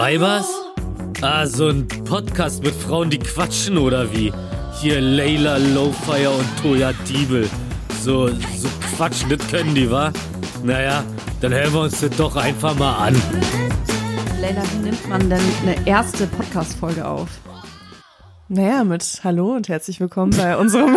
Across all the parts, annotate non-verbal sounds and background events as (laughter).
Weibers? Ah, so ein Podcast mit Frauen, die quatschen oder wie? Hier Layla Lowfire und Toya Diebel. So, so quatschen, das können die, wa? Naja, dann hören wir uns das doch einfach mal an. Leila, wie nimmt man denn eine erste Podcast-Folge auf? Naja, mit Hallo und herzlich willkommen bei unserem (laughs)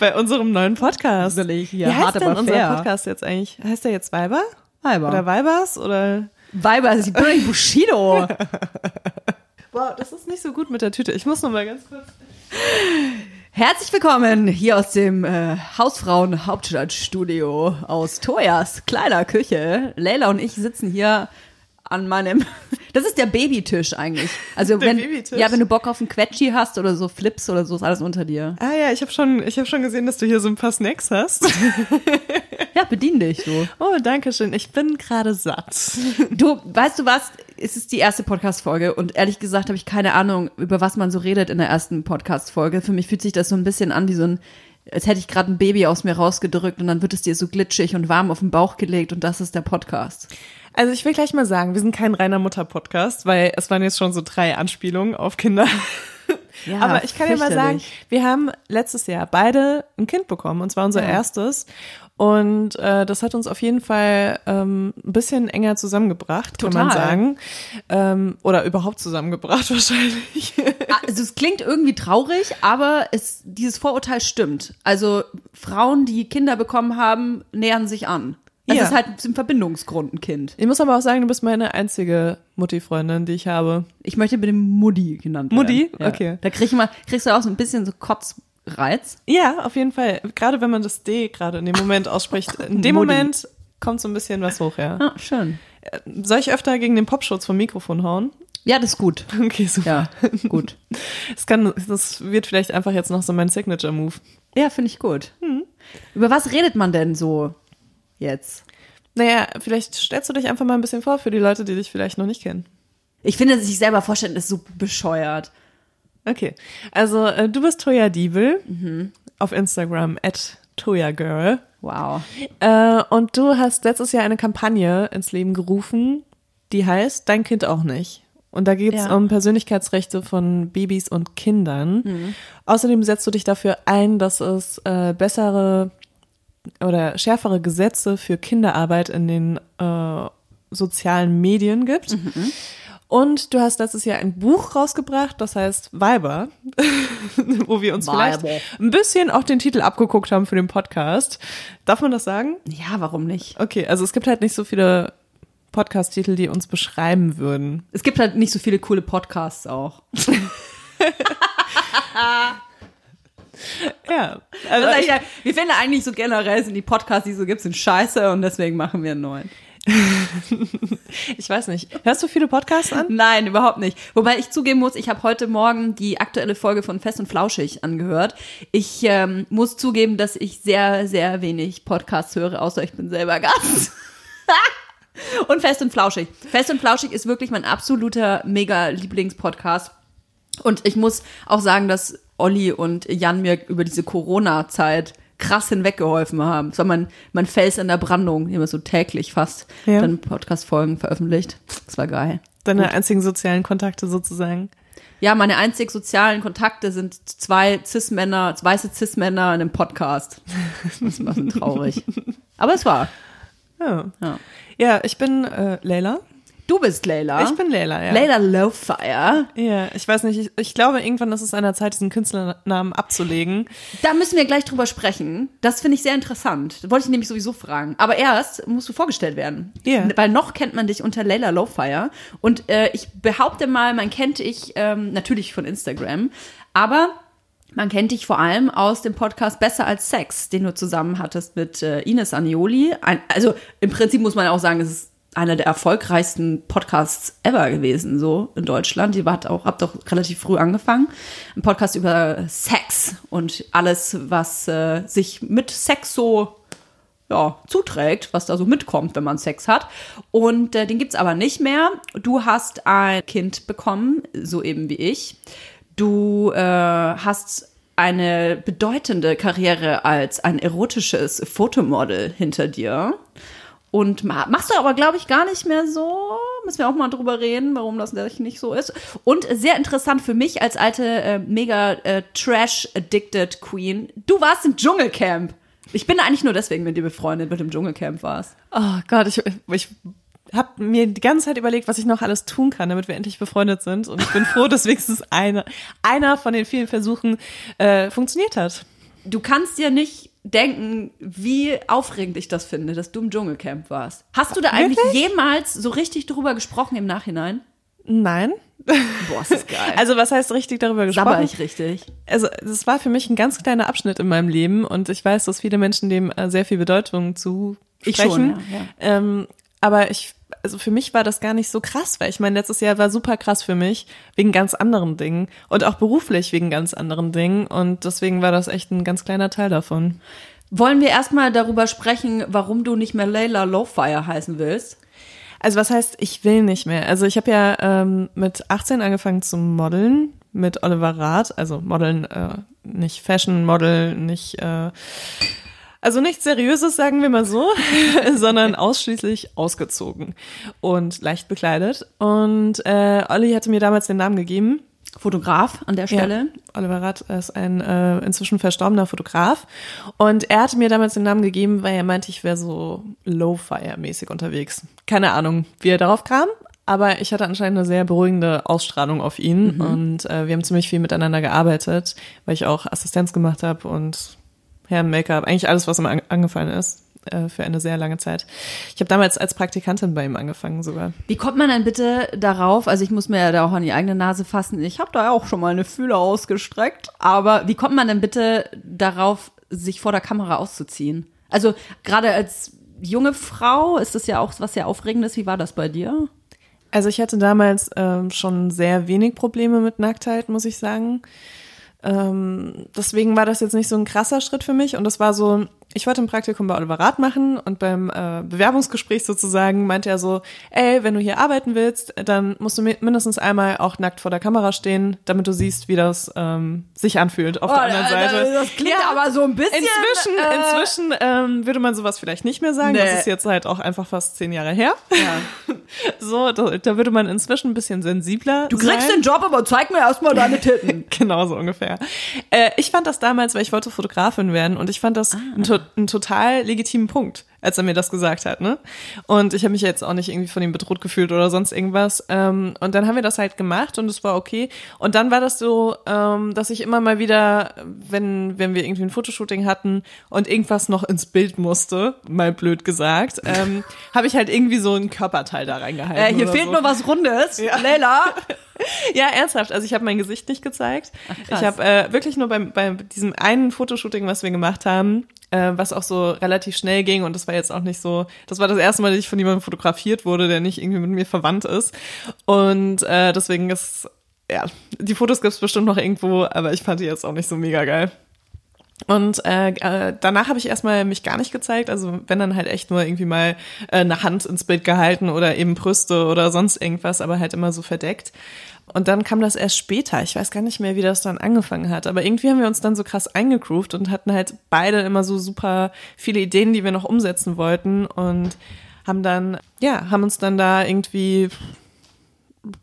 bei unusserem neuen Podcast. Gruselig hier, Wie heißt hart, denn unser fair. Podcast jetzt eigentlich? Heißt der jetzt Weiber? Weiber. Oder Weibers? Oder Weiber, ich bin nicht Bushido. (laughs) Wow, das ist nicht so gut mit der Tüte. Ich muss noch mal ganz kurz. Herzlich willkommen hier aus dem äh, Hausfrauen-Hauptstadtstudio aus Toyas kleiner Küche. Leila und ich sitzen hier an meinem. (laughs) Das ist der Babytisch eigentlich. Also Der wenn Babytisch? ja, wenn du Bock auf einen Quetschi hast oder so Flips oder so, ist alles unter dir. Ah ja, ich habe schon, ich habe schon gesehen, dass du hier so ein paar Snacks hast. (laughs) Ja, bedien dich so. Oh, danke schön. Ich bin gerade satt. Du, weißt du was? Es ist die erste Podcast-Folge und ehrlich gesagt habe ich keine Ahnung, über was man so redet in der ersten Podcast-Folge. Für mich fühlt sich das so ein bisschen an wie so ein, als hätte ich gerade ein Baby aus mir rausgedrückt und dann wird es dir so glitschig und warm auf den Bauch gelegt und das ist der Podcast. Also ich will gleich mal sagen, wir sind kein reiner Mutter-Podcast, weil es waren jetzt schon so drei Anspielungen auf Kinder. Ja, (laughs) Aber ich kann dir mal sagen, wir haben letztes Jahr beide ein Kind bekommen, und zwar unser Ja. erstes. Und äh, das hat uns auf jeden Fall ähm, ein bisschen enger zusammengebracht, kann man Total. sagen. Ähm, oder überhaupt zusammengebracht (laughs) wahrscheinlich. Also es klingt irgendwie traurig, aber es, dieses Vorurteil stimmt. Also Frauen, die Kinder bekommen haben, nähern sich an. Es Ja. ist halt im Verbindungsgrund ein Kind. Ich muss aber auch sagen, du bist meine einzige Mutti-Freundin, die ich habe. Ich möchte mit dem Mutti genannt werden. Mutti? Ja. Okay. Da krieg ich mal, kriegst du auch so ein bisschen so Kotzreiz. Ja, auf jeden Fall. Gerade wenn man das D gerade in dem Moment ausspricht. (laughs) In dem. Moment kommt so ein bisschen was hoch, ja. Ah, schön. Soll ich öfter gegen den Popschutz vom Mikrofon hauen? Ja, das ist gut. (laughs) Okay, super. Ja, gut. Das, kann, das wird vielleicht einfach jetzt noch so mein Signature-Move. Ja, finde ich gut. Über was redet man denn so jetzt? Naja, vielleicht stellst du dich einfach mal ein bisschen vor für die Leute, die dich vielleicht noch nicht kennen. Ich finde, sich selber vorstellen, ist so bescheuert. Okay, also äh, du bist Toya Diebel auf Instagram at ToyaGirl. Wow. Äh, und du hast letztes Jahr eine Kampagne ins Leben gerufen, die heißt Dein Kind auch nicht. Und da geht es Ja. um Persönlichkeitsrechte von Babys und Kindern. Außerdem setzt du dich dafür ein, dass es äh, bessere oder schärfere Gesetze für Kinderarbeit in den äh, sozialen Medien gibt. Und du hast letztes Jahr ein Buch rausgebracht, das heißt Weiber, (laughs) wo wir uns Weiber. vielleicht ein bisschen auch den Titel abgeguckt haben für den Podcast. Darf man das sagen? Ja, warum nicht? Okay, also es gibt halt nicht so viele Podcast-Titel, die uns beschreiben würden. Es gibt halt nicht so viele coole Podcasts auch. (laughs) Ja, also ich, ich, wir finden eigentlich so generell sind die Podcasts, die es so gibt, sind scheiße und deswegen machen wir einen neuen. (laughs) ich weiß nicht. Hörst du viele Podcasts an? Nein, überhaupt nicht. Wobei ich zugeben muss, ich habe heute Morgen die aktuelle Folge von Fest und Flauschig angehört. Ich ähm, muss zugeben, dass ich sehr, sehr wenig Podcasts höre, außer ich bin selber Gast. (laughs) und Fest und Flauschig. Fest und Flauschig ist wirklich mein absoluter mega Lieblingspodcast. Und ich muss auch sagen, dass Olli und Jan mir über diese Corona-Zeit krass hinweggeholfen haben. Das war mein, mein Fels in der Brandung, immer so täglich fast Ja. dann Podcast-Folgen veröffentlicht. Das war geil. Deine einzigen sozialen Kontakte sozusagen. Ja, meine einzig sozialen Kontakte sind zwei Cis-Männer, weiße Cis-Männer in einem Podcast. Das ist ein bisschen (laughs) traurig. Aber es war. Ja, Ja. ja ich bin äh, Leila. Du bist Layla. Ich bin Leila, ja. Layla Lowfire. Ja, ich weiß nicht, ich, ich glaube, irgendwann ist es an der Zeit, diesen Künstlernamen abzulegen. Da müssen wir gleich drüber sprechen. Das finde ich sehr interessant. Das wollte ich nämlich sowieso fragen. Aber erst musst du vorgestellt werden. Ja. Weil noch kennt man dich unter Layla Lowfire. Und äh, ich behaupte mal, man kennt dich ähm, natürlich von Instagram, aber man kennt dich vor allem aus dem Podcast Besser als Sex, den du zusammen hattest mit äh, Ines Anioli. Ein, also im Prinzip muss man auch sagen, es ist einer der erfolgreichsten Podcasts ever gewesen, so in Deutschland. Ihr wart auch, habt auch relativ früh angefangen. Ein Podcast über Sex und alles, was äh, sich mit Sex so ja, zuträgt, was da so mitkommt, wenn man Sex hat. Und äh, den gibt's aber nicht mehr. Du hast ein Kind bekommen, so eben wie ich. Du äh, hast eine bedeutende Karriere als ein erotisches Fotomodel hinter dir. Und ma- machst du aber, glaube ich, gar nicht mehr so. Müssen wir auch mal drüber reden, warum das nicht so ist. Und sehr interessant für mich als alte, äh, mega äh, Trash-addicted Queen. Du warst im Dschungelcamp. Ich bin eigentlich nur deswegen mit dir befreundet, mit dem Dschungelcamp warst. Oh Gott, ich, ich habe mir die ganze Zeit überlegt, was ich noch alles tun kann, damit wir endlich befreundet sind. Und ich bin froh, (laughs) dass wenigstens eine, einer von den vielen Versuchen äh, funktioniert hat. Du kannst dir nicht denken, wie aufregend ich das finde, dass du im Dschungelcamp warst. Hast du da eigentlich jemals so richtig drüber gesprochen im Nachhinein? Nein. Boah, ist das geil. Also was heißt richtig darüber gesprochen? Sabber ich richtig. Also das war für mich ein ganz kleiner Abschnitt in meinem Leben und ich weiß, dass viele Menschen dem äh, sehr viel Bedeutung zusprechen. Ich schon, ja, ja. Ähm, aber ich, also für mich war das gar nicht so krass, weil ich meine, letztes Jahr war super krass für mich wegen ganz anderen Dingen und auch beruflich wegen ganz anderen Dingen und deswegen war das echt ein ganz kleiner Teil davon. Wollen wir erstmal darüber sprechen, warum du nicht mehr Layla Lowfire heißen willst? Also was heißt, ich will nicht mehr? Also ich habe ja ähm, mit 18 angefangen zu modeln mit Oliver Rath, also modeln, äh, nicht Fashion Model, nicht äh, also nichts Seriöses, sagen wir mal so, (laughs) sondern ausschließlich ausgezogen und leicht bekleidet. Und äh, Olli hatte mir damals den Namen gegeben. Fotograf an der Stelle. Ja, Oliver Rath ist ein äh, inzwischen verstorbener Fotograf. Und er hatte mir damals den Namen gegeben, weil er meinte, ich wäre so Low-Fire-mäßig unterwegs. Keine Ahnung, wie er darauf kam. Aber ich hatte anscheinend eine sehr beruhigende Ausstrahlung auf ihn. Und äh, wir haben ziemlich viel miteinander gearbeitet, weil ich auch Assistenz gemacht habe und Hair, Make-up, eigentlich alles, was ihm an angefallen ist äh, für eine sehr lange Zeit. Ich habe damals als Praktikantin bei ihm angefangen sogar. Wie kommt man denn bitte darauf? Also ich muss mir ja da auch an die eigene Nase fassen. Ich habe da ja auch schon mal eine Fühler ausgestreckt. Aber wie kommt man denn bitte darauf, sich vor der Kamera auszuziehen? Also gerade als junge Frau ist das ja auch was sehr Aufregendes. Wie war das bei dir? Also ich hatte damals ähm, schon sehr wenig Probleme mit Nacktheit, muss ich sagen. Ähm, deswegen war das jetzt nicht so ein krasser Schritt für mich und das war so, ich wollte ein Praktikum bei Oliver Rath machen und beim äh, Bewerbungsgespräch sozusagen meinte er so, ey, wenn du hier arbeiten willst, dann musst du mi- mindestens einmal auch nackt vor der Kamera stehen, damit du siehst, wie das ähm, sich anfühlt auf der anderen Seite. Oh, Das klingt aber so ein bisschen. Inzwischen, äh, inzwischen ähm, würde man sowas vielleicht nicht mehr sagen. Das Nee. ist jetzt halt auch einfach fast zehn Jahre her. Ja. (laughs) So, da, da würde man inzwischen ein bisschen sensibler Du kriegst sein. den Job, aber zeig mir erstmal deine Titten. (laughs) Genau so ungefähr. Äh, ich fand das damals, weil ich wollte Fotografin werden und ich fand das einen, to einen total legitimen Punkt, als er mir das gesagt hat. Ne? Und ich habe mich jetzt auch nicht irgendwie von ihm bedroht gefühlt oder sonst irgendwas. Ähm, und dann haben wir das halt gemacht und es war okay. Und dann war das so, ähm, dass ich immer mal wieder, wenn, wenn wir irgendwie ein Fotoshooting hatten und irgendwas noch ins Bild musste, mal blöd gesagt, ähm, (laughs) habe ich halt irgendwie so einen Körperteil da reingehalten. Äh, hier fehlt so. nur was Rundes. Ja. Leila. (laughs) Ja, ernsthaft. Also ich habe mein Gesicht nicht gezeigt. krass. ich habe äh, wirklich nur beim, bei diesem einen Fotoshooting, was wir gemacht haben, äh, was auch so relativ schnell ging und das war jetzt auch nicht so, das war das erste Mal, dass ich von jemandem fotografiert wurde, der nicht irgendwie mit mir verwandt ist. Und äh, deswegen ist, ja, die Fotos gibt's bestimmt noch irgendwo, aber ich fand die jetzt auch nicht so mega geil. Und äh, äh, danach habe ich erstmal mich gar nicht gezeigt. Also wenn dann halt echt nur irgendwie mal äh, eine Hand ins Bild gehalten oder eben Brüste oder sonst irgendwas, aber halt immer so verdeckt. Und dann kam das erst später. Ich weiß gar nicht mehr, wie das dann angefangen hat. Aber irgendwie haben wir uns dann so krass eingegroovt und hatten halt beide immer so super viele Ideen, die wir noch umsetzen wollten und haben dann, ja, haben uns dann da irgendwie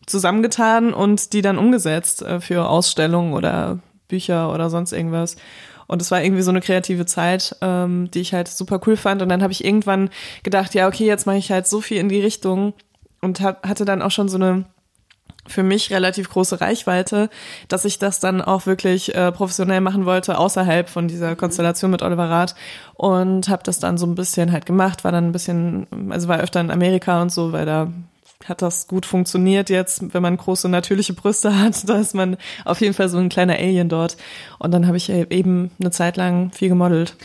zusammengetan und die dann umgesetzt äh, für Ausstellungen oder Bücher oder sonst irgendwas. Und es war irgendwie so eine kreative Zeit, ähm, die ich halt super cool fand. Und dann habe ich irgendwann gedacht, ja, okay, jetzt mache ich halt so viel in die Richtung und hab, hatte dann auch schon so eine für mich relativ große Reichweite, dass ich das dann auch wirklich äh, professionell machen wollte, außerhalb von dieser Konstellation mit Oliver Rath. Und habe das dann so ein bisschen halt gemacht, war dann ein bisschen, also war öfter in Amerika und so, weil da hat das gut funktioniert jetzt, wenn man große natürliche Brüste hat, (laughs) da ist man auf jeden Fall so ein kleiner Alien dort. Und dann habe ich eben eine Zeit lang viel gemodelt.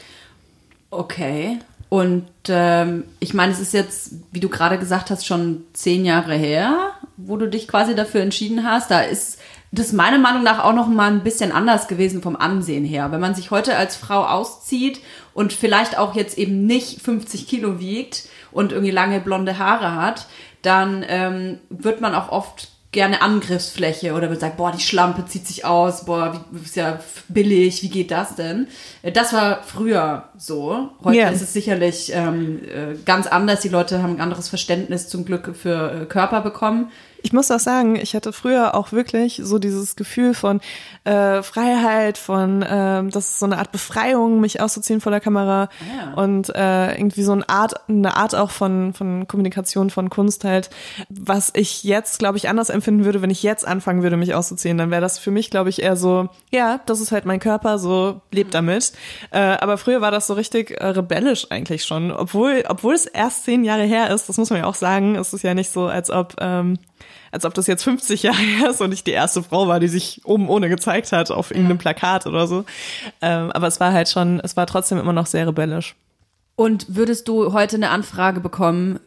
Okay. Und ähm, ich meine, es ist jetzt, wie du gerade gesagt hast, schon zehn Jahre her, wo du dich quasi dafür entschieden hast. Da ist das meiner Meinung nach auch noch mal ein bisschen anders gewesen vom Ansehen her. Wenn man sich heute als Frau auszieht und vielleicht auch jetzt eben nicht 50 Kilo wiegt und irgendwie lange blonde Haare hat, dann ähm, wird man auch oft gerne Angriffsfläche oder man sagt, boah, die Schlampe zieht sich aus, boah, wie, ist ja billig, wie geht das denn? Äh, Das war früher so. Heute Ja. ist es sicherlich ähm, äh, ganz anders. Die Leute haben ein anderes Verständnis zum Glück für äh, Körper bekommen. Ich muss auch sagen, ich hatte früher auch wirklich so dieses Gefühl von äh, Freiheit, von ähm, das ist so eine Art Befreiung, mich auszuziehen vor der Kamera ja. und äh, irgendwie so eine Art, eine Art auch von von Kommunikation, von Kunst halt, was ich jetzt, glaube ich, anders empfinden würde, wenn ich jetzt anfangen würde, mich auszuziehen, dann wäre das für mich, glaube ich, eher so, ja, das ist halt mein Körper, so lebt damit. Äh, aber früher war das so richtig äh, rebellisch eigentlich schon, obwohl obwohl es erst zehn Jahre her ist, das muss man ja auch sagen, es ist ja nicht so, als ob ähm, als ob das jetzt 50 Jahre her ist und ich die erste Frau war, die sich oben ohne gezeigt hat auf irgendeinem Plakat oder so. Ähm, aber es war halt schon, es war trotzdem immer noch sehr rebellisch. Und würdest du heute eine Anfrage bekommen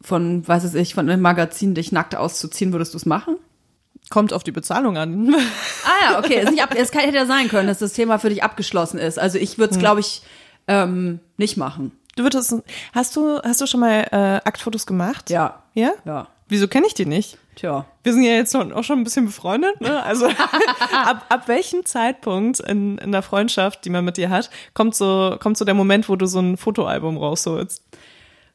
von, weiß es ich, von einem Magazin, dich nackt auszuziehen, würdest du es machen? Kommt auf die Bezahlung an. (laughs) Ah ja, okay. Es, ab, es kann, hätte ja sein können, dass das Thema für dich abgeschlossen ist. Also ich würde es, glaube ich, ähm, nicht machen. Du würdest, hast du, hast du schon mal äh, Aktfotos gemacht? Ja. Ja? Ja. Wieso kenne ich die nicht? Tja. Wir sind ja jetzt auch schon ein bisschen befreundet, ne? Also (laughs) ab, ab welchem Zeitpunkt in, in der Freundschaft, die man mit dir hat, kommt so, kommt so der Moment, wo du so ein Fotoalbum rausholst?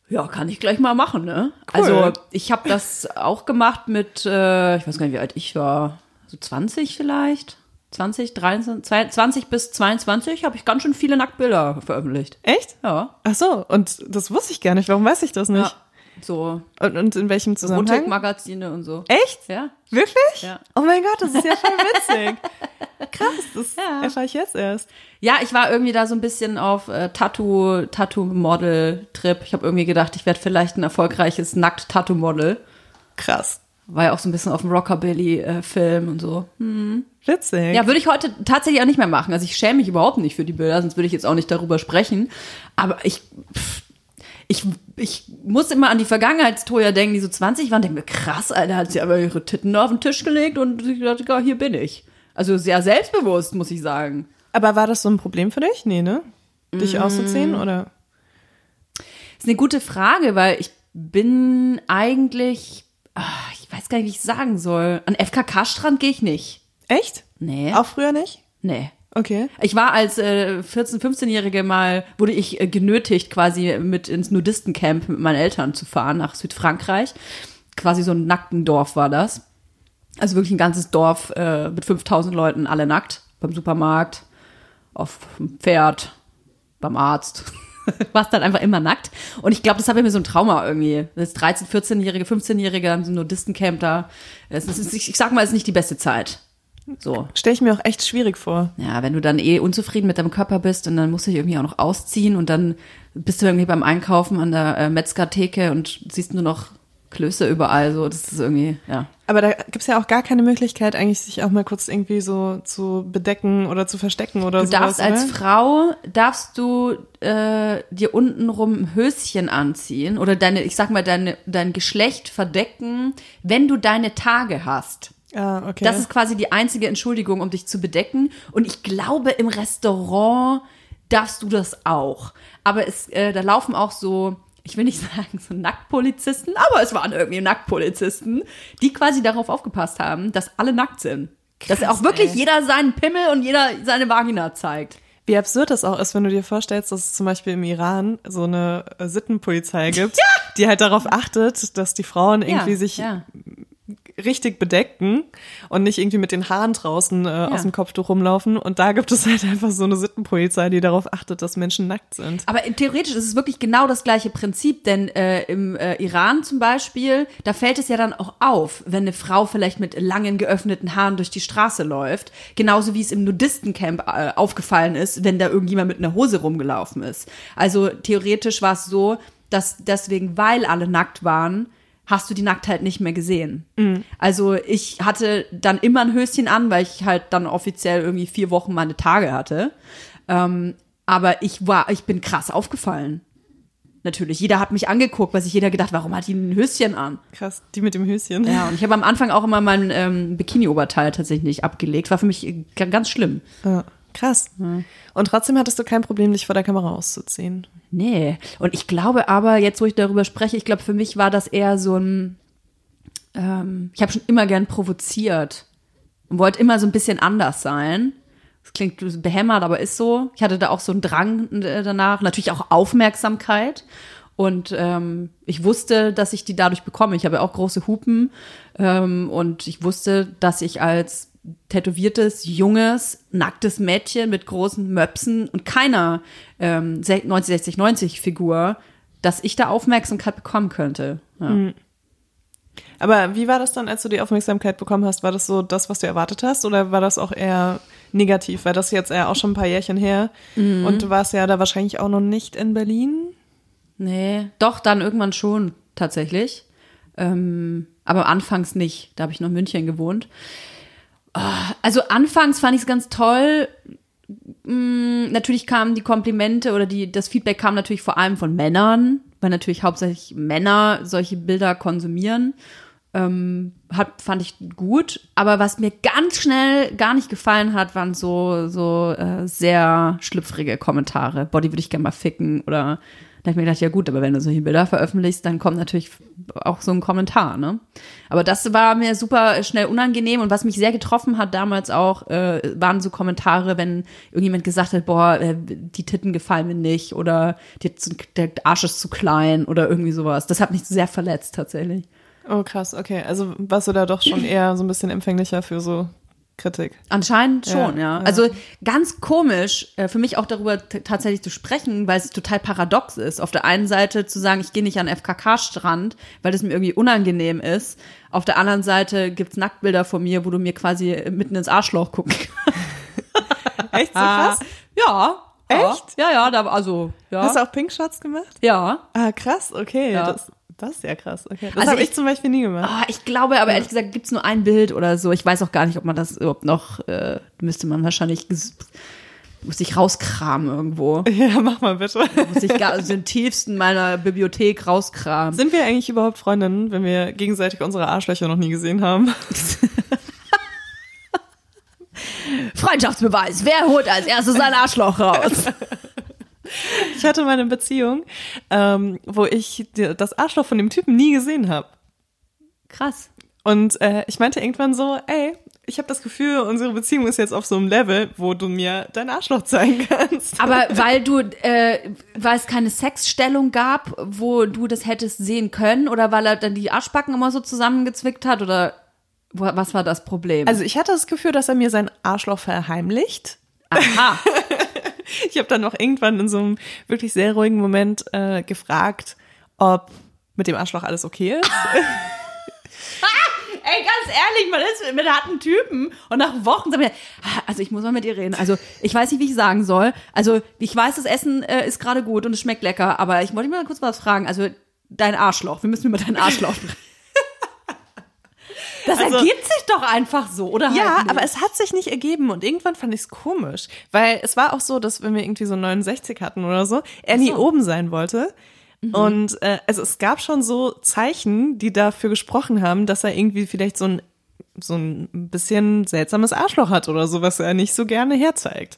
Ja, kann ich gleich mal machen, ne? Cool. Also ich habe das auch gemacht mit, äh, ich weiß gar nicht, wie alt ich war, so 20 vielleicht. 20, 23, 20 bis 22 habe ich ganz schön viele Nacktbilder veröffentlicht. Echt? Ja. Ach so, und das wusste ich gar nicht. Warum weiß ich das nicht? ja. So Und, und in welchem Zusammenhang? Rotek-Magazine und so. Echt? Ja. Wirklich? Ja. Oh mein Gott, das ist ja voll witzig. (laughs) Krass, das Ja. erfahre ich jetzt erst. Ja, ich war irgendwie da so ein bisschen auf äh, Tattoo, Tattoo-Model-Trip. Ich habe irgendwie gedacht, ich werde vielleicht ein erfolgreiches Nackt-Tattoo-Model. Krass. War ja auch so ein bisschen auf dem Rockabilly-Film und so. Witzig. Ja, würde ich heute tatsächlich auch nicht mehr machen. Also ich schäme mich überhaupt nicht für die Bilder, sonst würde ich jetzt auch nicht darüber sprechen. Aber ich, pff, ich, ich muss immer an die Vergangenheitstoja denken, die so 20 waren, denke mir, krass, Alter, hat sie aber ihre Titten auf den Tisch gelegt und ich dachte, hier bin ich. Also sehr selbstbewusst, muss ich sagen. Aber war das so ein Problem für dich? Nee, ne? Dich auszuziehen oder? ist eine gute Frage, weil ich bin eigentlich, ah, ich weiß gar nicht, wie ich sagen soll. An FKK-Strand gehe ich nicht. Echt? Nee. Auch früher nicht? Nee. Okay. Ich war als äh, 14-, 15-Jährige mal, wurde ich äh, genötigt, quasi mit ins Nudistencamp mit meinen Eltern zu fahren nach Südfrankreich. Quasi so ein nackten Dorf war das. Also wirklich ein ganzes Dorf äh, mit 5000 Leuten, alle nackt. Beim Supermarkt, auf dem Pferd, beim Arzt. (laughs) Warst dann einfach immer nackt. Und ich glaube, das habe ich mir so ein Trauma irgendwie. Das 13-, 14-Jährige, 15-Jährige haben so ein Nudistencamp da. Ist, ich, ich sag mal, es ist nicht die beste Zeit. So. Stelle ich mir auch echt schwierig vor. Ja, wenn du dann eh unzufrieden mit deinem Körper bist und dann musst du dich irgendwie auch noch ausziehen und dann bist du irgendwie beim Einkaufen an der äh, Metzgertheke und siehst nur noch Klöße überall. So, das ist irgendwie, ja. Aber da gibt's ja auch gar keine Möglichkeit, eigentlich sich auch mal kurz irgendwie so zu bedecken oder zu verstecken oder Du darfst sowas, als oder? Frau, darfst du äh, dir untenrum ein Höschen anziehen oder deine, ich sag mal, deine, dein Geschlecht verdecken, wenn du deine Tage hast. Ah, okay. Das ist quasi die einzige Entschuldigung, um dich zu bedecken. Und ich glaube, im Restaurant darfst du das auch. Aber es, äh, da laufen auch so, ich will nicht (laughs) sagen so Nacktpolizisten, aber es waren irgendwie Nacktpolizisten, die quasi darauf aufgepasst haben, dass alle nackt sind. dass Krass, auch wirklich ey. jeder seinen Pimmel und jeder seine Vagina zeigt. Wie absurd das auch ist, wenn du dir vorstellst, dass es zum Beispiel im Iran so eine äh, Sittenpolizei gibt, (laughs) die halt darauf achtet, dass die Frauen irgendwie ja, sich ja. Richtig bedecken und nicht irgendwie mit den Haaren draußen äh, aus dem Kopftuch rumlaufen. Und da gibt es halt einfach so eine Sittenpolizei, die darauf achtet, dass Menschen nackt sind. Aber theoretisch ist es wirklich genau das gleiche Prinzip, denn äh, im äh, Iran zum Beispiel, da fällt es ja dann auch auf, wenn eine Frau vielleicht mit langen geöffneten Haaren durch die Straße läuft, genauso wie es im Nudistencamp äh, aufgefallen ist, wenn da irgendjemand mit einer Hose rumgelaufen ist. Also theoretisch war es so, dass deswegen, weil alle nackt waren, hast du die Nacktheit nicht mehr gesehen. Also ich hatte dann immer ein Höschen an, weil ich halt dann offiziell irgendwie vier Wochen meine Tage hatte. Ähm, aber ich war, ich bin krass aufgefallen. Natürlich. Jeder hat mich angeguckt, weil sich jeder gedacht, warum hat die ein Höschen an? Krass, die mit dem Höschen. Ja, und ich habe am Anfang auch immer mein ähm, Bikini-Oberteil tatsächlich nicht abgelegt. War für mich äh, ganz schlimm. Ja, krass. Und trotzdem hattest du kein Problem, dich vor der Kamera auszuziehen. Nee. Und ich glaube aber, jetzt wo ich darüber spreche, ich glaube, für mich war das eher so ein, ähm, ich habe schon immer gern provoziert und wollte immer so ein bisschen anders sein. Das klingt behämmert, aber ist so. Ich hatte da auch so einen Drang danach, natürlich auch Aufmerksamkeit. Und ähm, ich wusste, dass ich die dadurch bekomme. Ich habe ja auch große Hupen ähm, und ich wusste, dass ich als tätowiertes, junges, nacktes Mädchen mit großen Möpsen und keiner ähm, 1960-90 Figur, dass ich da Aufmerksamkeit bekommen könnte. Ja. Mhm. Aber wie war das dann, als du die Aufmerksamkeit bekommen hast? War das so das, was du erwartet hast, oder war das auch eher negativ? Weil das jetzt ja auch schon ein paar Jährchen her mhm. und du warst ja da wahrscheinlich auch noch nicht in Berlin. Nee, doch, dann irgendwann schon, tatsächlich. Ähm, aber anfangs nicht. Da habe ich noch in München gewohnt. Also anfangs fand ich es ganz toll. Mm, natürlich kamen die Komplimente oder die, das Feedback kam natürlich vor allem von Männern, weil natürlich hauptsächlich Männer solche Bilder konsumieren. Ähm, hat, fand ich gut. Aber was mir ganz schnell gar nicht gefallen hat, waren so, so äh, sehr schlüpfrige Kommentare. Body würde ich gerne mal ficken oder da habe ich mir gedacht, ja gut, aber wenn du solche Bilder veröffentlichst, dann kommt natürlich auch so ein Kommentar, ne? Aber das war mir super schnell unangenehm und was mich sehr getroffen hat damals auch, äh, waren so Kommentare, wenn irgendjemand gesagt hat, boah, äh, die Titten gefallen mir nicht oder der Arsch ist zu klein oder irgendwie sowas. Das hat mich sehr verletzt tatsächlich. Oh krass, okay. Also warst du da doch schon eher so ein bisschen empfänglicher für so Kritik. Anscheinend schon, ja. ja. Also ganz komisch, äh, für mich auch darüber tatsächlich zu sprechen, weil es total paradox ist. Auf der einen Seite zu sagen, ich gehe nicht an FKK-Strand, weil das mir irgendwie unangenehm ist. Auf der anderen Seite gibt's Nacktbilder von mir, wo du mir quasi mitten ins Arschloch gucken (laughs) Echt so krass? Ja. Echt? Ja, ja, da, also, ja. Hast du auch Pink Shots gemacht? Ja. Ah, krass, okay. Ja. Das, das ist ja krass. Okay. Das also habe ich, ich, zum Beispiel nie gemacht. Oh, ich glaube, aber ehrlich gesagt gibt's nur ein Bild oder so. Ich weiß auch gar nicht, ob man das überhaupt noch, äh, müsste man wahrscheinlich, muss ich rauskramen irgendwo. (laughs) Ja, mach mal bitte. Muss ich gar, also den tiefsten meiner Bibliothek rauskramen. Sind wir eigentlich überhaupt Freundinnen, wenn wir gegenseitig unsere Arschlöcher noch nie gesehen haben? (laughs) (laughs) Freundschaftsbeweis. Wer holt als erstes sein Arschloch raus? Ich hatte meine Beziehung, ähm, wo ich das Arschloch von dem Typen nie gesehen habe. Krass. Und äh, ich meinte irgendwann so, ey, ich habe das Gefühl, unsere Beziehung ist jetzt auf so einem Level, wo du mir dein Arschloch zeigen kannst. Aber (laughs) weil du, äh, weil es keine Sexstellung gab, wo du das hättest sehen können, oder weil er dann die Arschbacken immer so zusammengezwickt hat, oder was war das Problem? Also ich hatte das Gefühl, dass er mir sein Arschloch verheimlicht. Aha. (laughs) (laughs) ich habe dann noch irgendwann in so einem wirklich sehr ruhigen Moment äh, gefragt, ob mit dem Arschloch alles okay ist. (laughs) Ey, ganz ehrlich, man ist mit hat einen Typen und nach Wochen sagt man, also ich muss mal mit dir reden. Also ich weiß nicht, wie ich sagen soll. Also ich weiß, das Essen äh, ist gerade gut und es schmeckt lecker, aber ich wollte mal kurz was fragen. Also dein Arschloch, wir müssen über dein Arschloch sprechen. Das also, ergibt sich doch einfach so, oder? Halt ja, aber es hat sich nicht ergeben und irgendwann fand ich es komisch, weil es war auch so, dass wenn wir irgendwie so 69 hatten oder so, er nie so. oben sein wollte. Mhm. Und äh, also es gab schon so Zeichen, die dafür gesprochen haben, dass er irgendwie vielleicht so ein so ein bisschen seltsames Arschloch hat oder so, was er nicht so gerne herzeigt.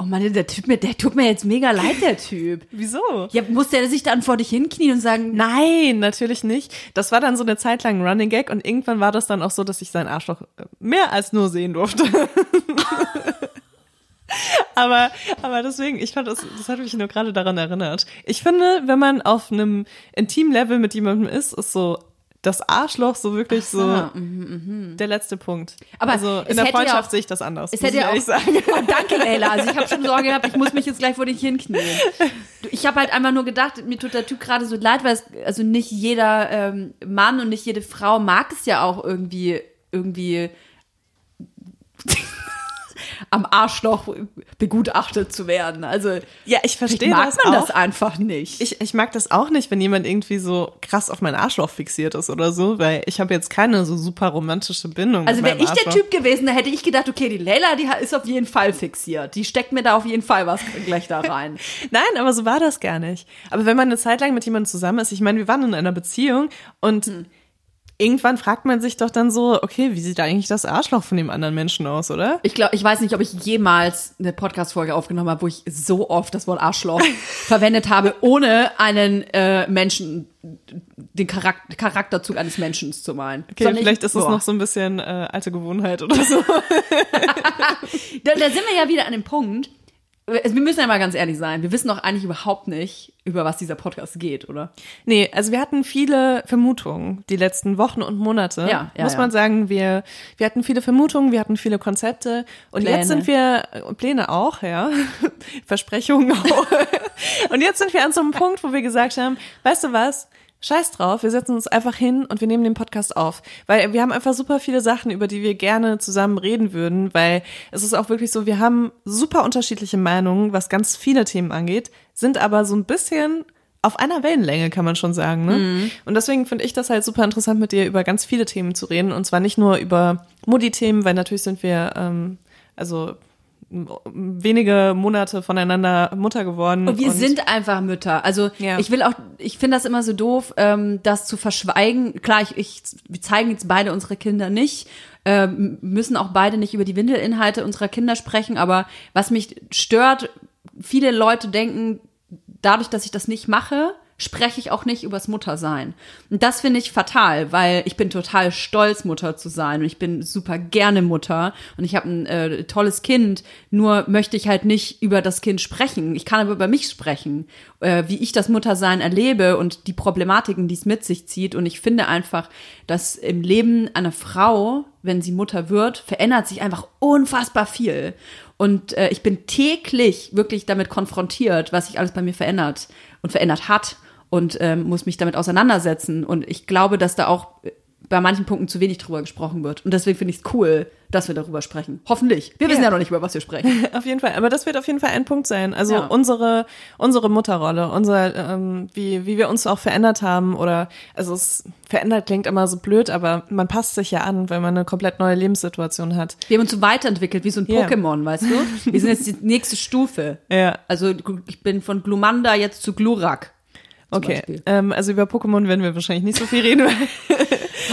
Oh Mann, der Typ, der tut mir jetzt mega leid, der Typ. (laughs) Wieso? Ja, muss der sich dann vor dich hinknien und sagen? Nein, natürlich nicht. Das war dann so eine Zeit lang ein Running Gag und irgendwann war das dann auch so, dass ich sein Arschloch mehr als nur sehen durfte. (laughs) aber, aber deswegen, ich fand das, das hat mich nur gerade daran erinnert. Ich finde, wenn man auf einem intimen Level mit jemandem ist, ist so das Arschloch so wirklich so, so mhm, mh. der letzte Punkt. Aber also in der Freundschaft auch, sehe ich das anders. Es hätte ja auch, sagen. (laughs) Oh, danke, Leila. Also ich habe schon Sorge gehabt, ich muss mich jetzt gleich vor dich hinknien. Ich habe halt einfach nur gedacht, mir tut der Typ gerade so leid, weil es, also nicht jeder ähm, Mann und nicht jede Frau mag es ja auch irgendwie irgendwie am Arschloch begutachtet zu werden. Also ja, ich verstehe mag das man auch. das einfach nicht. Ich, ich mag das auch nicht, wenn jemand irgendwie so krass auf mein Arschloch fixiert ist oder so, weil ich habe jetzt keine so super romantische Bindung. Also wäre ich Arschloch. der Typ gewesen, da hätte ich gedacht, okay, die Leila, die ist auf jeden Fall fixiert. Die steckt mir da auf jeden Fall was gleich da rein. (laughs) Nein, aber so war das gar nicht. Aber wenn man eine Zeit lang mit jemandem zusammen ist, ich meine, wir waren in einer Beziehung und hm irgendwann fragt man sich doch dann so, okay, wie sieht eigentlich das Arschloch von dem anderen Menschen aus, oder? Ich glaube, ich weiß nicht, ob ich jemals eine Podcast-Folge aufgenommen habe, wo ich so oft das Wort Arschloch (laughs) verwendet habe, ohne einen äh, Menschen den Charakter, Charakterzug eines Menschen zu malen. Okay, Sondern vielleicht ich, ist es noch so ein bisschen äh, alte Gewohnheit oder so. (laughs) Da, da sind wir ja wieder an dem Punkt. Also wir müssen ja mal ganz ehrlich sein. Wir wissen doch eigentlich überhaupt nicht, über was dieser Podcast geht, oder? Nee, also wir hatten viele Vermutungen die letzten Wochen und Monate. Ja, ja, muss ja. man sagen, wir, wir hatten viele Vermutungen, wir hatten viele Konzepte und Pläne. jetzt sind wir, Pläne auch, ja, (laughs) Versprechungen auch. (laughs) und jetzt sind wir an so einem Punkt, wo wir gesagt haben, weißt du was, Scheiß drauf, wir setzen uns einfach hin und wir nehmen den Podcast auf. Weil wir haben einfach super viele Sachen, über die wir gerne zusammen reden würden, weil es ist auch wirklich so, wir haben super unterschiedliche Meinungen, was ganz viele Themen angeht, sind aber so ein bisschen auf einer Wellenlänge, kann man schon sagen. Ne? Und deswegen finde ich das halt super interessant, mit dir über ganz viele Themen zu reden. Und zwar nicht nur über Mutti-Themen, weil natürlich sind wir, ähm, also wenige Monate voneinander Mutter geworden. Und wir sind einfach Mütter. Also Ja. ich will auch, ich finde das immer so doof, ähm, das zu verschweigen. Klar, ich, ich, wir zeigen jetzt beide unsere Kinder nicht, ähm, müssen auch beide nicht über die Windelinhalte unserer Kinder sprechen. Aber was mich stört, viele Leute denken, dadurch, dass ich das nicht mache, spreche ich auch nicht übers Muttersein. Und das finde ich fatal, weil ich bin total stolz, Mutter zu sein und ich bin super gerne Mutter und ich habe ein äh, tolles Kind, nur möchte ich halt nicht über das Kind sprechen. Ich kann aber über mich sprechen, äh, wie ich das Muttersein erlebe und die Problematiken, die es mit sich zieht. Und ich finde einfach, dass im Leben einer Frau, wenn sie Mutter wird, verändert sich einfach unfassbar viel. Und äh, ich bin täglich wirklich damit konfrontiert, was sich alles bei mir verändert und verändert hat und ähm, muss mich damit auseinandersetzen. Und ich glaube, dass da auch bei manchen Punkten zu wenig drüber gesprochen wird. Und deswegen finde ich es cool, dass wir darüber sprechen. Hoffentlich. Wir wissen Ja. ja noch nicht, über was wir sprechen. (laughs) Auf jeden Fall, aber das wird auf jeden Fall ein Punkt sein. Also Ja. unsere unsere Mutterrolle, unser ähm, wie wie wir uns auch verändert haben oder also es verändert klingt immer so blöd, aber man passt sich ja an, weil man eine komplett neue Lebenssituation hat. Wir haben uns so weiterentwickelt, wie so ein Ja. Pokémon, weißt du? Wir sind jetzt die nächste Stufe. Ja. Also ich bin von Glumanda jetzt zu Glurak. Okay, ähm, also über Pokémon werden wir wahrscheinlich nicht so viel reden. (laughs)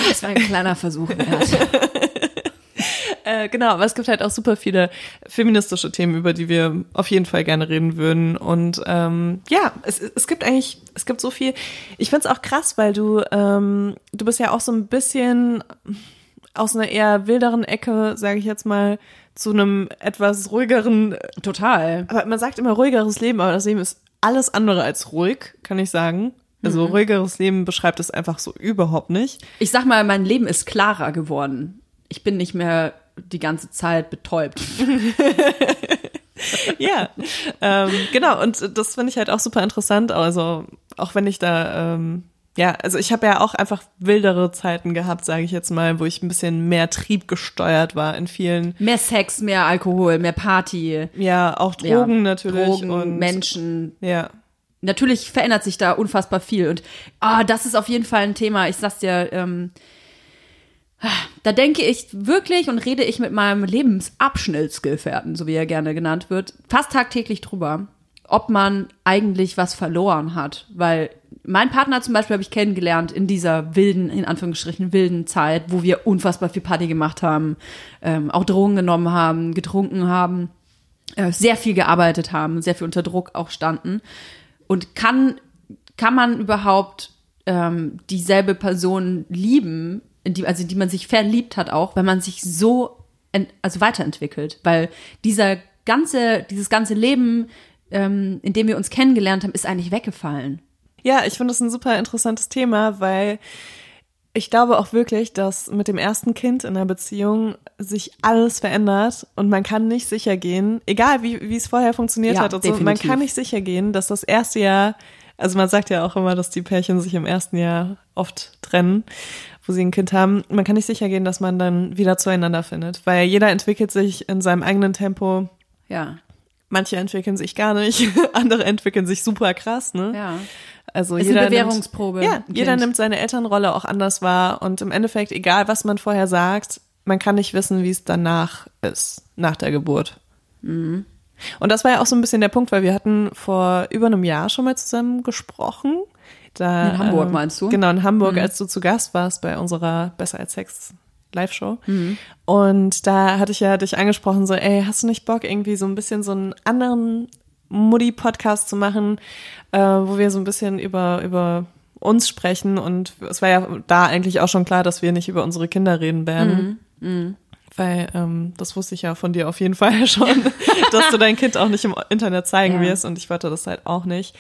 Das war ein kleiner Versuch (laughs) äh, genau, aber es gibt halt auch super viele feministische Themen, über die wir auf jeden Fall gerne reden würden. Und ähm, ja, es, es gibt eigentlich, es gibt so viel. Ich find's auch krass, weil du, ähm, du bist ja auch so ein bisschen aus einer eher wilderen Ecke, sage ich jetzt mal, zu einem etwas ruhigeren, Total. aber man sagt immer ruhigeres Leben, aber das Leben ist alles andere als ruhig, kann ich sagen. Also ruhigeres Leben beschreibt es einfach so überhaupt nicht. Ich sag mal, mein Leben ist klarer geworden. Ich bin nicht mehr die ganze Zeit betäubt. (laughs) ja, ähm, genau. Und das finde ich halt auch super interessant. Also auch wenn ich da, ähm, ja, also ich habe ja auch einfach wildere Zeiten gehabt, sage ich jetzt mal, wo ich ein bisschen mehr triebgesteuert war in vielen, Mehr Sex, mehr Alkohol, mehr Party. ja, auch Drogen ja, natürlich Drogen, und Menschen. ja. Natürlich verändert sich da unfassbar viel. Und ah, das ist auf jeden Fall ein Thema. Ich sag's dir, ähm, da denke ich wirklich und rede ich mit meinem Lebensabschnittsgefährten, so wie er gerne genannt wird, fast tagtäglich drüber, ob man eigentlich was verloren hat. Weil mein Partner zum Beispiel habe ich kennengelernt in dieser wilden, in Anführungsstrichen wilden Zeit, wo wir unfassbar viel Party gemacht haben, ähm, auch Drogen genommen haben, getrunken haben, äh, sehr viel gearbeitet haben, sehr viel unter Druck auch standen. Und kann, kann man überhaupt ähm, dieselbe Person lieben, die, also die man sich verliebt hat auch, wenn man sich so also weiterentwickelt? Weil dieser ganze, dieses ganze Leben, ähm, in dem wir uns kennengelernt haben, ist eigentlich weggefallen. Ja, ich finde das ein super interessantes Thema, weil ich glaube auch wirklich, dass mit dem ersten Kind in einer Beziehung sich alles verändert und man kann nicht sicher gehen, egal wie, wie es vorher funktioniert Ja, hat und so, man kann nicht sicher gehen, dass das erste Jahr, also man sagt ja auch immer, dass die Pärchen sich im ersten Jahr oft trennen, wo sie ein Kind haben. Man kann nicht sicher gehen, dass man dann wieder zueinander findet, weil jeder entwickelt sich in seinem eigenen Tempo. Ja, Manche entwickeln sich gar nicht, (laughs) andere entwickeln sich super krass, ne? ja. Also Ist jeder eine Bewährungsprobe, Nimmt, ja, jeder Kind. nimmt seine Elternrolle auch anders wahr und im Endeffekt, egal was man vorher sagt, man kann nicht wissen, wie es danach ist, nach der Geburt. Mhm. Und das war ja auch so ein bisschen der Punkt, weil wir hatten vor über einem Jahr schon mal zusammen gesprochen. Da, In Hamburg, ähm, meinst du? Genau, in Hamburg, Mhm. als du zu Gast warst bei unserer Besser als Sex Live-Show. Mhm. Und da hatte ich ja dich angesprochen, so, ey, hast du nicht Bock, irgendwie so ein bisschen so einen anderen Mutti-Podcast zu machen, äh, wo wir so ein bisschen über, über uns sprechen und es war ja da eigentlich auch schon klar, dass wir nicht über unsere Kinder reden werden. Weil ähm, das wusste ich ja von dir auf jeden Fall (laughs) schon, dass du dein Kind auch nicht im Internet zeigen Ja. wirst und ich wollte das halt auch nicht.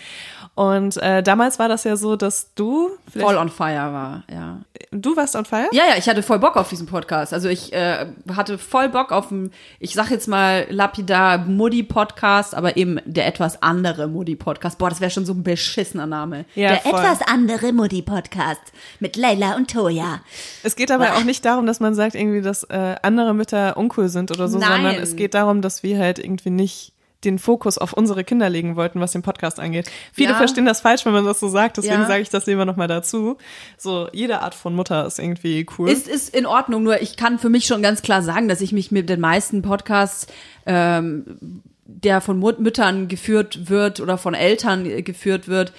Und äh, damals war das ja so, dass du Voll on fire war, ja. du warst on fire? Ja, ja, ich hatte voll Bock auf diesen Podcast. Also ich äh, hatte voll Bock auf einen, ich sag jetzt mal lapidar Muddy-Podcast, aber eben der etwas andere Muddy-Podcast. Boah, das wäre schon so ein beschissener Name. Ja, der voll. etwas andere Muddy-Podcast mit Leila und Toya. Es geht aber auch nicht darum, dass man sagt irgendwie, dass äh, andere Mütter uncool sind oder so, Nein. sondern es geht darum, dass wir halt irgendwie nicht den Fokus auf unsere Kinder legen wollten, was den Podcast angeht. Viele Ja. verstehen das falsch, wenn man das so sagt, deswegen Ja. sage ich das lieber nochmal dazu. So, jede Art von Mutter ist irgendwie cool. Ist, ist in Ordnung, nur ich kann für mich schon ganz klar sagen, dass ich mich mit den meisten Podcasts, ähm, der von Mut Müttern geführt wird oder von Eltern geführt wird,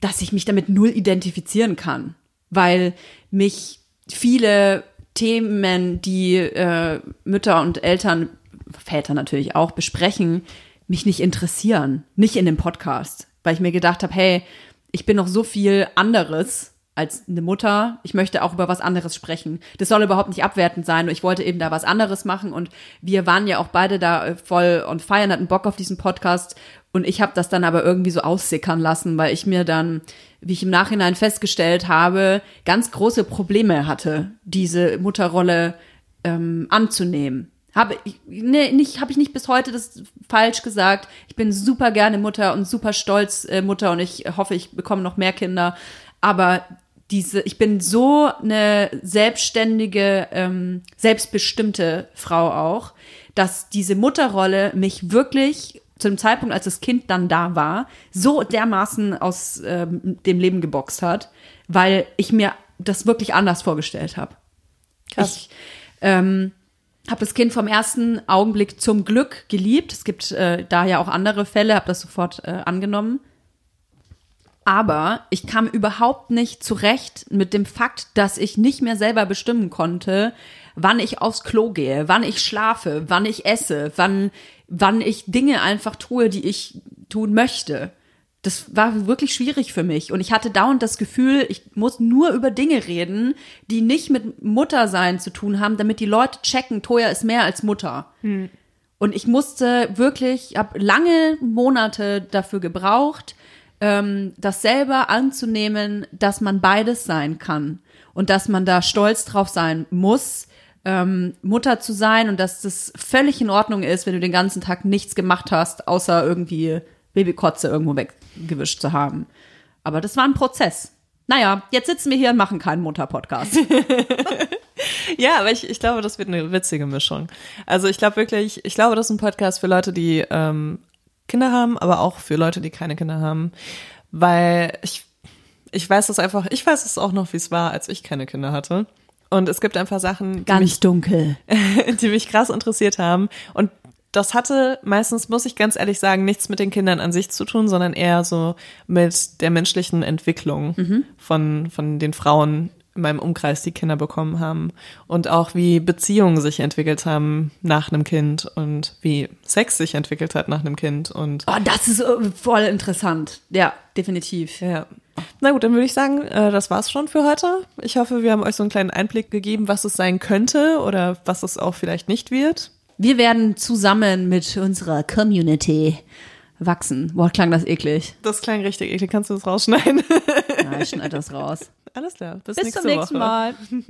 dass ich mich damit null identifizieren kann, weil mich viele Themen, die äh, Mütter und Eltern, Väter natürlich auch besprechen, mich nicht interessieren, nicht in dem Podcast, weil ich mir gedacht habe, hey, ich bin noch so viel anderes als eine Mutter. Ich möchte auch über was anderes sprechen. Das soll überhaupt nicht abwertend sein. Und ich wollte eben da was anderes machen. Und wir waren ja auch beide da äh, voll und hatten Bock auf diesen Podcast. Und ich habe das dann aber irgendwie so aussickern lassen, weil ich mir dann, wie ich im Nachhinein festgestellt habe, ganz große Probleme hatte, diese Mutterrolle ähm, anzunehmen. Habe ich, nee, nicht, habe ich nicht bis heute das falsch gesagt. Ich bin super gerne Mutter und super stolz äh, Mutter und ich hoffe, ich bekomme noch mehr Kinder. Aber diese, ich bin so eine selbstständige, ähm, selbstbestimmte Frau auch, dass diese Mutterrolle mich wirklich zu dem Zeitpunkt, als das Kind dann da war, so dermaßen aus ähm, dem Leben geboxt hat, weil ich mir das wirklich anders vorgestellt habe. Krass. Ich ähm, habe das Kind vom ersten Augenblick zum Glück geliebt. Es gibt äh, da ja auch andere Fälle, habe das sofort äh, angenommen. Aber ich kam überhaupt nicht zurecht mit dem Fakt, dass ich nicht mehr selber bestimmen konnte, wann ich aufs Klo gehe, wann ich schlafe, wann ich esse, wann, wann ich Dinge einfach tue, die ich tun möchte. Das war wirklich schwierig für mich. Und ich hatte dauernd das Gefühl, ich muss nur über Dinge reden, die nicht mit Muttersein zu tun haben, damit die Leute checken, Toya ist mehr als Mutter. Und ich musste wirklich, habe lange Monate dafür gebraucht, ähm, das selber anzunehmen, dass man beides sein kann und dass man da stolz drauf sein muss, ähm, Mutter zu sein und dass das völlig in Ordnung ist, wenn du den ganzen Tag nichts gemacht hast, außer irgendwie Babykotze irgendwo weggewischt zu haben. Aber das war ein Prozess. Naja, jetzt sitzen wir hier und machen keinen Mutter-Podcast. (laughs) Ja, aber ich, ich glaube, das wird eine witzige Mischung. Also ich glaube wirklich, ich glaube, das ist ein Podcast für Leute, die ähm, Kinder haben, aber auch für Leute, die keine Kinder haben. Weil ich, ich weiß das einfach, ich weiß es auch noch, wie es war, als ich keine Kinder hatte. Und es gibt einfach Sachen, die mich, dunkel. (laughs) die mich krass interessiert haben. Und das hatte meistens, muss ich ganz ehrlich sagen, nichts mit den Kindern an sich zu tun, sondern eher so mit der menschlichen Entwicklung von, von den Frauen in meinem Umkreis, die Kinder bekommen haben. Und auch wie Beziehungen sich entwickelt haben nach einem Kind und wie Sex sich entwickelt hat nach einem Kind. Und Oh, das ist äh, voll interessant. Ja, definitiv. ja. Na gut, dann würde ich sagen, äh, das war's schon für heute. Ich hoffe, wir haben euch so einen kleinen Einblick gegeben, was es sein könnte oder was es auch vielleicht nicht wird. Wir werden zusammen mit unserer Community wachsen. Boah, klang das eklig. Das klang richtig eklig. Kannst du das rausschneiden? (laughs) Nein, ich schneide das raus. Alles klar. Bis, Bis nächste zum nächsten Woche. Mal. (laughs)